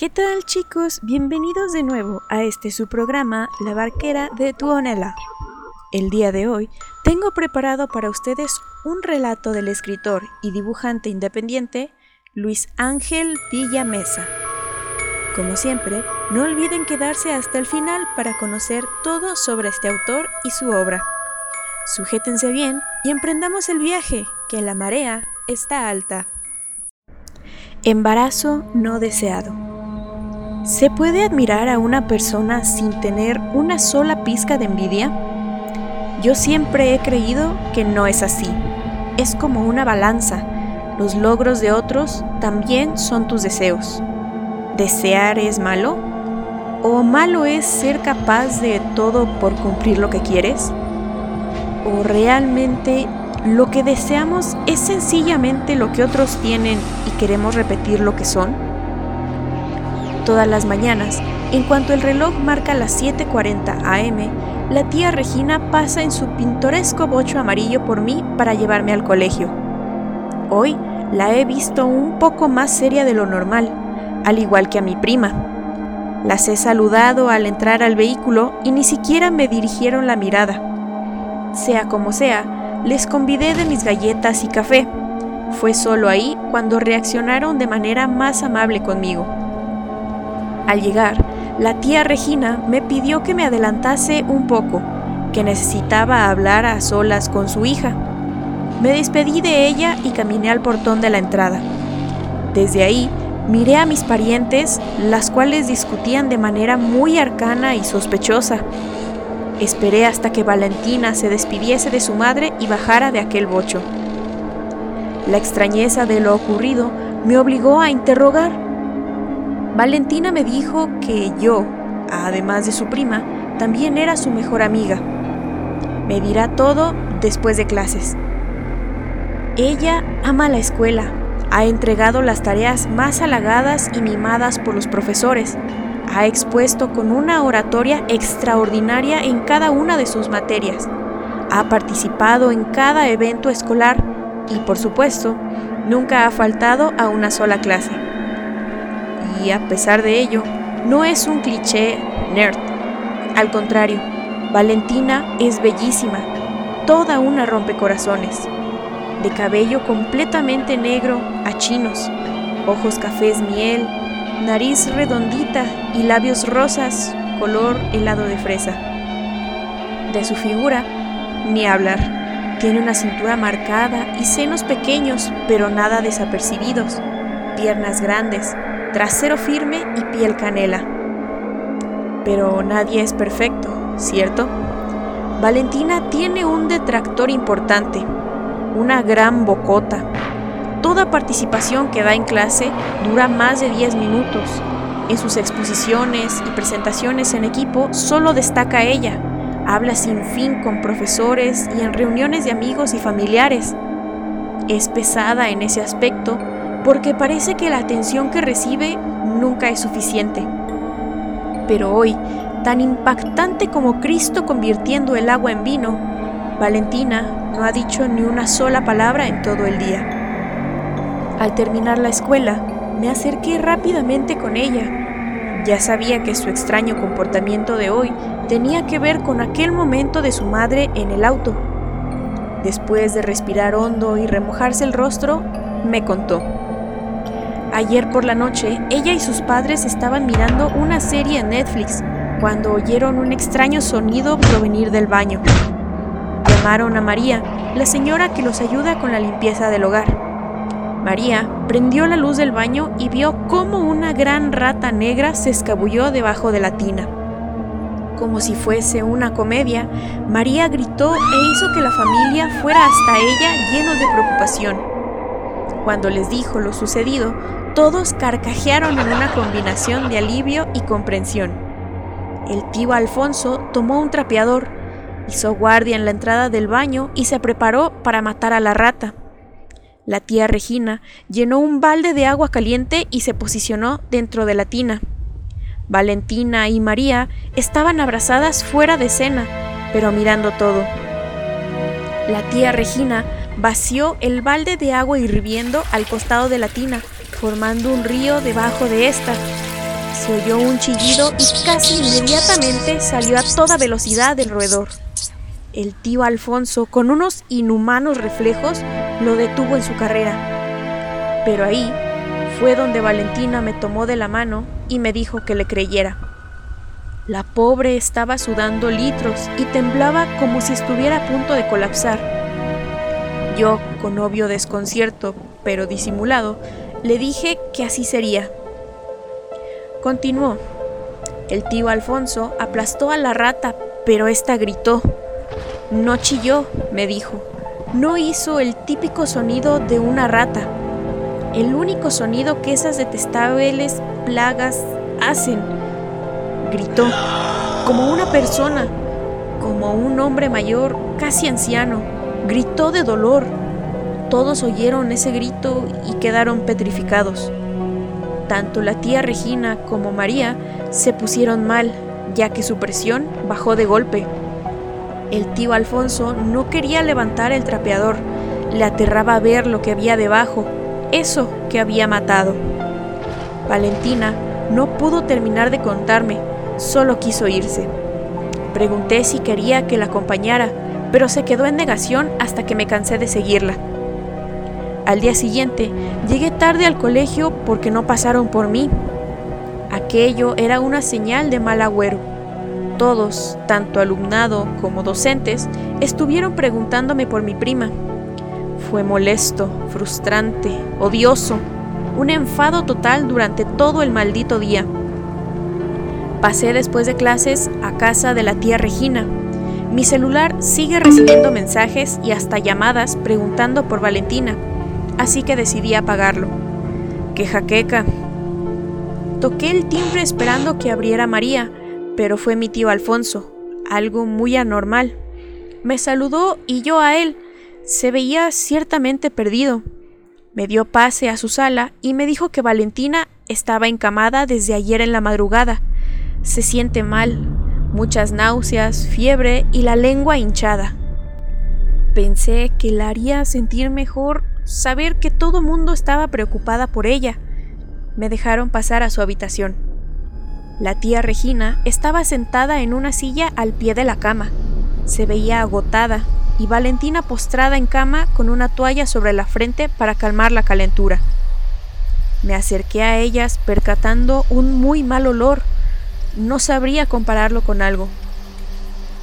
¿Qué tal chicos? Bienvenidos de nuevo a este su programa La Barquera de Tuonela. El día de hoy tengo preparado para ustedes un relato del escritor y dibujante independiente Luis Ángel Villamesa. Como siempre, no olviden quedarse hasta el final para conocer todo sobre este autor y su obra. Sujétense bien y emprendamos el viaje, que la marea está alta. Embarazo no deseado. ¿Se puede admirar a una persona sin tener una sola pizca de envidia? Yo siempre he creído que no es así. Es como una balanza. Los logros de otros también son tus deseos. ¿Desear es malo? ¿O malo es ser capaz de todo por cumplir lo que quieres? ¿O realmente lo que deseamos es sencillamente lo que otros tienen y queremos repetir lo que son? Todas las mañanas, en cuanto el reloj marca las 7.40 am, la tía Regina pasa en su pintoresco bocho amarillo por mí para llevarme al colegio. Hoy la he visto un poco más seria de lo normal, al igual que a mi prima. Las he saludado al entrar al vehículo y ni siquiera me dirigieron la mirada. Sea como sea, les convidé de mis galletas y café. Fue solo ahí cuando reaccionaron de manera más amable conmigo. Al llegar, la tía Regina me pidió que me adelantase un poco, que necesitaba hablar a solas con su hija. Me despedí de ella y caminé al portón de la entrada. Desde ahí miré a mis parientes, las cuales discutían de manera muy arcana y sospechosa. Esperé hasta que Valentina se despidiese de su madre y bajara de aquel bocho. La extrañeza de lo ocurrido me obligó a interrogar. Valentina me dijo que yo, además de su prima, también era su mejor amiga. Me dirá todo después de clases. Ella ama la escuela, ha entregado las tareas más halagadas y mimadas por los profesores, ha expuesto con una oratoria extraordinaria en cada una de sus materias, ha participado en cada evento escolar y, por supuesto, nunca ha faltado a una sola clase. Y a pesar de ello, no es un cliché nerd. Al contrario, Valentina es bellísima, toda una rompecorazones, de cabello completamente negro a chinos, ojos cafés miel, nariz redondita y labios rosas color helado de fresa. De su figura, ni hablar. Tiene una cintura marcada y senos pequeños, pero nada desapercibidos, piernas grandes, trasero firme y piel canela. Pero nadie es perfecto, ¿cierto? Valentina tiene un detractor importante, una gran bocota, Toda participación que da en clase dura más de 10 minutos. En sus exposiciones y presentaciones en equipo solo destaca ella. Habla sin fin con profesores y en reuniones de amigos y familiares. Es pesada en ese aspecto porque parece que la atención que recibe nunca es suficiente. Pero hoy, tan impactante como Cristo convirtiendo el agua en vino, Valentina no ha dicho ni una sola palabra en todo el día. Al terminar la escuela, me acerqué rápidamente con ella. Ya sabía que su extraño comportamiento de hoy tenía que ver con aquel momento de su madre en el auto. Después de respirar hondo y remojarse el rostro, me contó. Ayer por la noche, ella y sus padres estaban mirando una serie en Netflix cuando oyeron un extraño sonido provenir del baño. Llamaron a María, la señora que los ayuda con la limpieza del hogar. María prendió la luz del baño y vio cómo una gran rata negra se escabulló debajo de la tina. Como si fuese una comedia, María gritó e hizo que la familia fuera hasta ella llenos de preocupación. Cuando les dijo lo sucedido, todos carcajearon en una combinación de alivio y comprensión. El tío Alfonso tomó un trapeador, hizo guardia en la entrada del baño y se preparó para matar a la rata. La tía Regina llenó un balde de agua caliente y se posicionó dentro de la tina. Valentina y María estaban abrazadas fuera de escena, pero mirando todo. La tía Regina vació el balde de agua hirviendo al costado de la tina, formando un río debajo de esta. Se oyó un chillido y casi inmediatamente salió a toda velocidad del roedor. El tío Alfonso, con unos inhumanos reflejos, lo detuvo en su carrera. Pero ahí fue donde Valentina me tomó de la mano y me dijo que le creyera. La pobre estaba sudando litros y temblaba como si estuviera a punto de colapsar. Yo, con obvio desconcierto, pero disimulado, le dije que así sería. Continuó. El tío Alfonso aplastó a la rata, pero ésta gritó. No chilló, me dijo. No hizo el típico sonido de una rata. El único sonido que esas detestables plagas hacen. Gritó, como una persona, como un hombre mayor, casi anciano. Gritó de dolor. Todos oyeron ese grito y quedaron petrificados. Tanto la tía Regina como María se pusieron mal, ya que su presión bajó de golpe. El tío Alfonso no quería levantar el trapeador, le aterraba ver lo que había debajo, eso que había matado. Valentina no pudo terminar de contarme, solo quiso irse. Pregunté si quería que la acompañara, pero se quedó en negación hasta que me cansé de seguirla. Al día siguiente llegué tarde al colegio porque no pasaron por mí. Aquello era una señal de mal agüero. Todos, tanto alumnado como docentes, estuvieron preguntándome por mi prima. Fue molesto, frustrante, odioso, un enfado total durante todo el maldito día. Pasé después de clases a casa de la tía Regina. Mi celular sigue recibiendo mensajes y hasta llamadas preguntando por Valentina, así que decidí apagarlo. ¡Qué jaqueca! Toqué el timbre esperando que abriera María, pero fue mi tío Alfonso, algo muy anormal. Me saludó y yo a él. Se veía ciertamente perdido. Me dio pase a su sala y me dijo que Valentina estaba encamada desde ayer en la madrugada. Se siente mal, muchas náuseas, fiebre y la lengua hinchada. Pensé que la haría sentir mejor saber que todo mundo estaba preocupada por ella. Me dejaron pasar a su habitación. La tía Regina estaba sentada en una silla al pie de la cama. Se veía agotada y Valentina postrada en cama con una toalla sobre la frente para calmar la calentura. Me acerqué a ellas percatando un muy mal olor. No sabría compararlo con algo.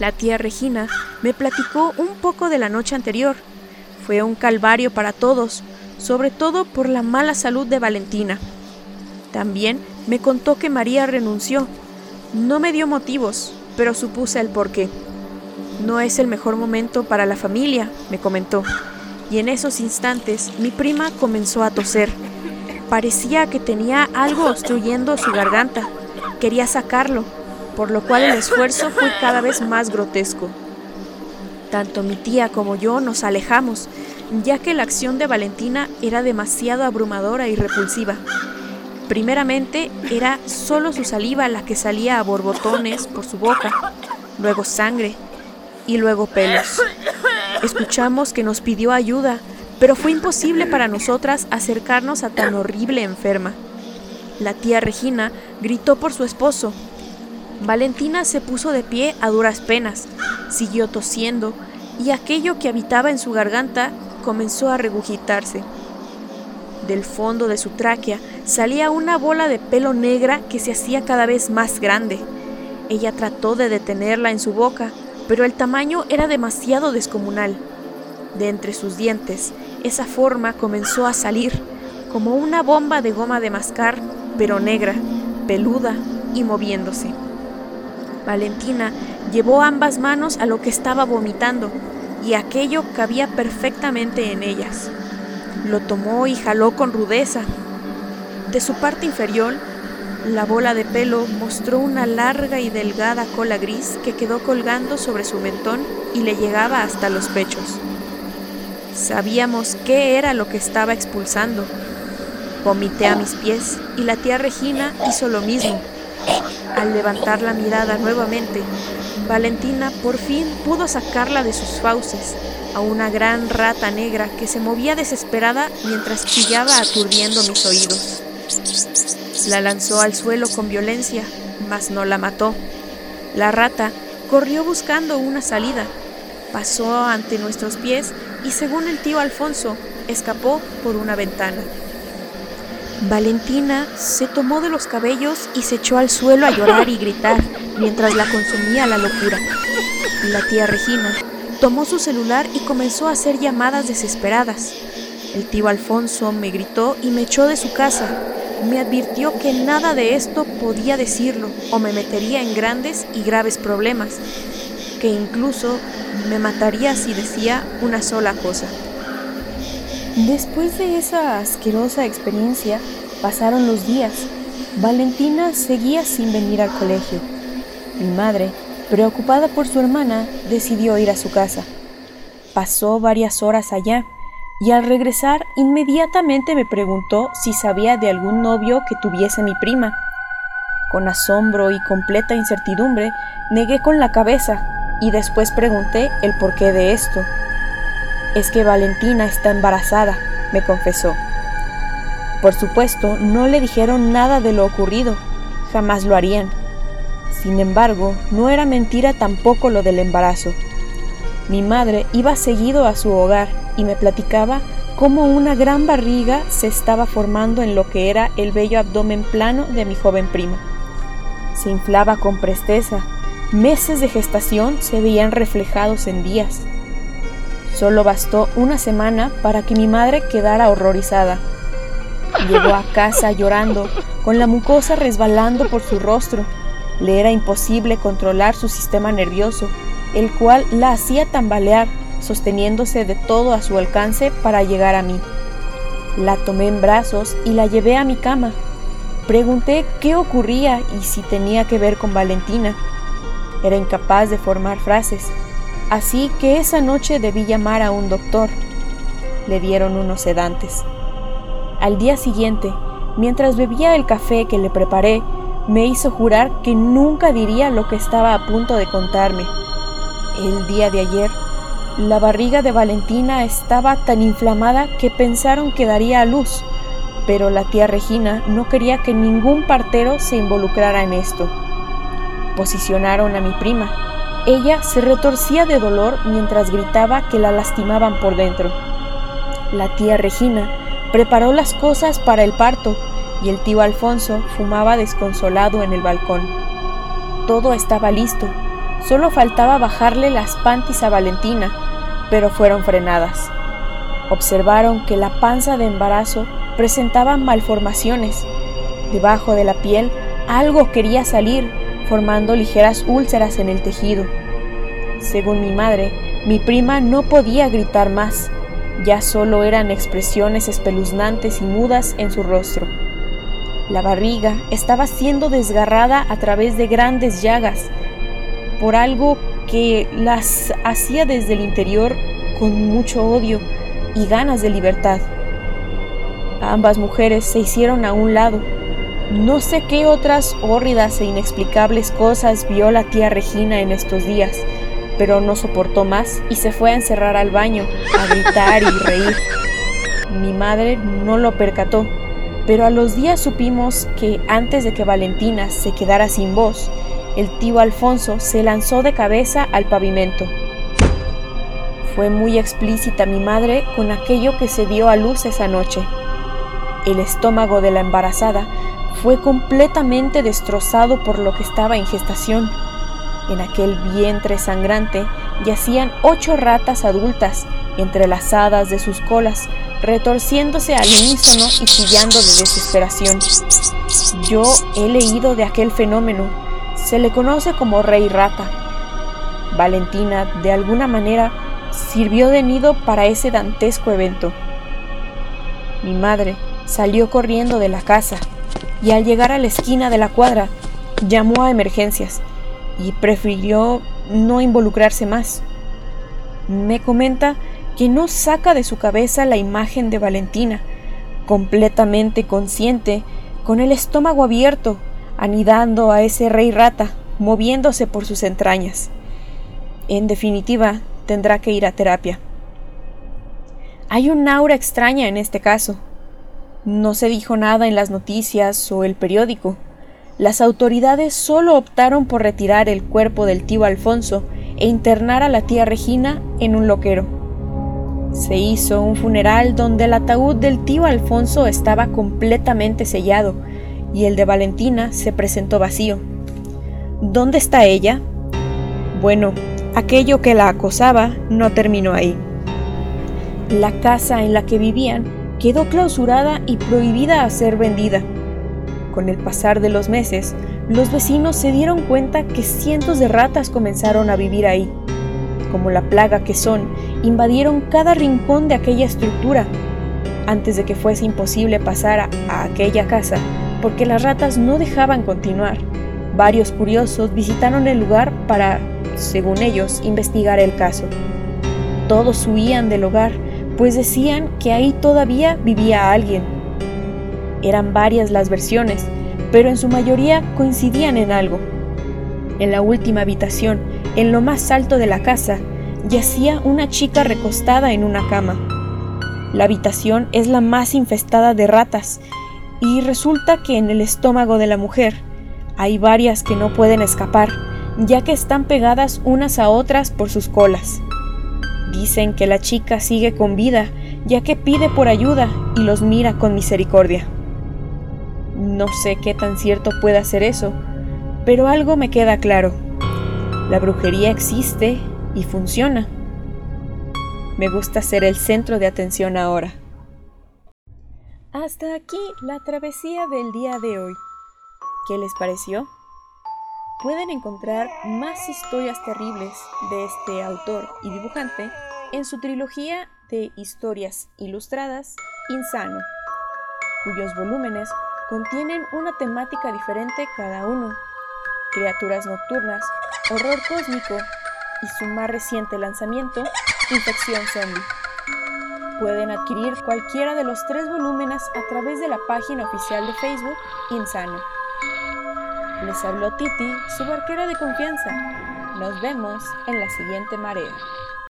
La tía Regina me platicó un poco de la noche anterior. Fue un calvario para todos, sobre todo por la mala salud de Valentina. También me contó que María renunció. No me dio motivos, pero supuse el porqué. No es el mejor momento para la familia, me comentó. Y en esos instantes mi prima comenzó a toser. Parecía que tenía algo obstruyendo su garganta. Quería sacarlo, por lo cual el esfuerzo fue cada vez más grotesco. Tanto mi tía como yo nos alejamos, ya que la acción de Valentina era demasiado abrumadora y repulsiva. Primeramente era solo su saliva la que salía a borbotones por su boca, luego sangre y luego pelos. Escuchamos que nos pidió ayuda, pero fue imposible para nosotras acercarnos a tan horrible enferma. La tía Regina gritó por su esposo. Valentina se puso de pie a duras penas, siguió tosiendo y aquello que habitaba en su garganta comenzó a regurgitarse. Del fondo de su tráquea salía una bola de pelo negra que se hacía cada vez más grande. Ella trató de detenerla en su boca, pero el tamaño era demasiado descomunal. De entre sus dientes, esa forma comenzó a salir, como una bomba de goma de mascar, pero negra, peluda y moviéndose. Valentina llevó ambas manos a lo que estaba vomitando, y aquello cabía perfectamente en ellas. Lo tomó y jaló con rudeza. De su parte inferior, la bola de pelo mostró una larga y delgada cola gris que quedó colgando sobre su mentón y le llegaba hasta los pechos. Sabíamos qué era lo que estaba expulsando. Vomité a mis pies y la tía Regina hizo lo mismo. Al levantar la mirada nuevamente, Valentina por fin pudo sacarla de sus fauces a una gran rata negra que se movía desesperada mientras chillaba aturdiendo mis oídos. La lanzó al suelo con violencia, mas no la mató. La rata corrió buscando una salida, pasó ante nuestros pies y según el tío Alfonso, escapó por una ventana. Valentina se tomó de los cabellos y se echó al suelo a llorar y gritar mientras la consumía la locura. La tía Regina tomó su celular y comenzó a hacer llamadas desesperadas. El tío Alfonso me gritó y me echó de su casa. Me advirtió que nada de esto podía decirlo o me metería en grandes y graves problemas, que incluso me mataría si decía una sola cosa. Después de esa asquerosa experiencia, pasaron los días. Valentina seguía sin venir al colegio. Mi madre, preocupada por su hermana, decidió ir a su casa. Pasó varias horas allá y al regresar inmediatamente me preguntó si sabía de algún novio que tuviese mi prima. Con asombro y completa incertidumbre negué con la cabeza y después pregunté el porqué de esto. Es que Valentina está embarazada, me confesó. Por supuesto, no le dijeron nada de lo ocurrido, jamás lo harían. Sin embargo, no era mentira tampoco lo del embarazo. Mi madre iba seguido a su hogar y me platicaba cómo una gran barriga se estaba formando en lo que era el bello abdomen plano de mi joven prima. Se inflaba con presteza. Meses de gestación se veían reflejados en días. Solo bastó una semana para que mi madre quedara horrorizada. Llegó a casa llorando, con la mucosa resbalando por su rostro. Le era imposible controlar su sistema nervioso, el cual la hacía tambalear, sosteniéndose de todo a su alcance para llegar a mí. La tomé en brazos y la llevé a mi cama. Pregunté qué ocurría y si tenía que ver con Valentina. Era incapaz de formar frases. Así que esa noche debí llamar a un doctor. Le dieron unos sedantes. Al día siguiente, mientras bebía el café que le preparé, me hizo jurar que nunca diría lo que estaba a punto de contarme. El día de ayer, la barriga de Valentina estaba tan inflamada que pensaron que daría a luz, pero la tía Regina no quería que ningún partero se involucrara en esto. Posicionaron a mi prima, ella se retorcía de dolor mientras gritaba que la lastimaban por dentro. La tía Regina preparó las cosas para el parto y el tío Alfonso fumaba desconsolado en el balcón. Todo estaba listo, solo faltaba bajarle las panties a Valentina, pero fueron frenadas. Observaron que la panza de embarazo presentaba malformaciones. Debajo de la piel algo quería salir formando ligeras úlceras en el tejido. Según mi madre, mi prima no podía gritar más, ya solo eran expresiones espeluznantes y mudas en su rostro. La barriga estaba siendo desgarrada a través de grandes llagas por algo que las hacía desde el interior con mucho odio y ganas de libertad. Ambas mujeres se hicieron a un lado no sé qué otras hórridas e inexplicables cosas vio la tía Regina en estos días, pero no soportó más y se fue a encerrar al baño, a gritar y reír. Mi madre no lo percató, pero a los días supimos que antes de que Valentina se quedara sin voz, el tío Alfonso se lanzó de cabeza al pavimento. Fue muy explícita mi madre con aquello que se dio a luz esa noche. El estómago de la embarazada fue completamente destrozado por lo que estaba en gestación. En aquel vientre sangrante yacían ocho ratas adultas entrelazadas de sus colas, retorciéndose al unísono y chillando de desesperación. Yo he leído de aquel fenómeno. Se le conoce como rey rata. Valentina, de alguna manera, sirvió de nido para ese dantesco evento. Mi madre salió corriendo de la casa y al llegar a la esquina de la cuadra llamó a emergencias y prefirió no involucrarse más. Me comenta que no saca de su cabeza la imagen de Valentina, completamente consciente, con el estómago abierto, anidando a ese rey rata, moviéndose por sus entrañas. En definitiva, tendrá que ir a terapia. Hay un aura extraña en este caso. No se dijo nada en las noticias o el periódico. Las autoridades solo optaron por retirar el cuerpo del tío Alfonso e internar a la tía Regina en un loquero. Se hizo un funeral donde el ataúd del tío Alfonso estaba completamente sellado y el de Valentina se presentó vacío. ¿Dónde está ella? Bueno, aquello que la acosaba no terminó ahí. La casa en la que vivían quedó clausurada y prohibida a ser vendida. Con el pasar de los meses, los vecinos se dieron cuenta que cientos de ratas comenzaron a vivir ahí. Como la plaga que son, invadieron cada rincón de aquella estructura, antes de que fuese imposible pasar a, aquella casa, porque las ratas no dejaban continuar. Varios curiosos visitaron el lugar para, según ellos, investigar el caso. Todos huían del hogar, pues decían que ahí todavía vivía alguien. Eran varias las versiones, pero en su mayoría coincidían en algo. En la última habitación, en lo más alto de la casa, yacía una chica recostada en una cama. La habitación es la más infestada de ratas y resulta que en el estómago de la mujer hay varias que no pueden escapar, ya que están pegadas unas a otras por sus colas. Dicen que la chica sigue con vida, ya que pide por ayuda y los mira con misericordia. No sé qué tan cierto pueda ser eso, pero algo me queda claro. La brujería existe y funciona. Me gusta ser el centro de atención ahora. Hasta aquí la travesía del día de hoy. ¿Qué les pareció? Pueden encontrar más historias terribles de este autor y dibujante en su trilogía de historias ilustradas Insano, cuyos volúmenes contienen una temática diferente cada uno, criaturas nocturnas, horror cósmico y su más reciente lanzamiento, Infección Zombie. Pueden adquirir cualquiera de los tres volúmenes a través de la página oficial de Facebook Insano. Les habló Titi, su barquera de confianza. Nos vemos en la siguiente marea.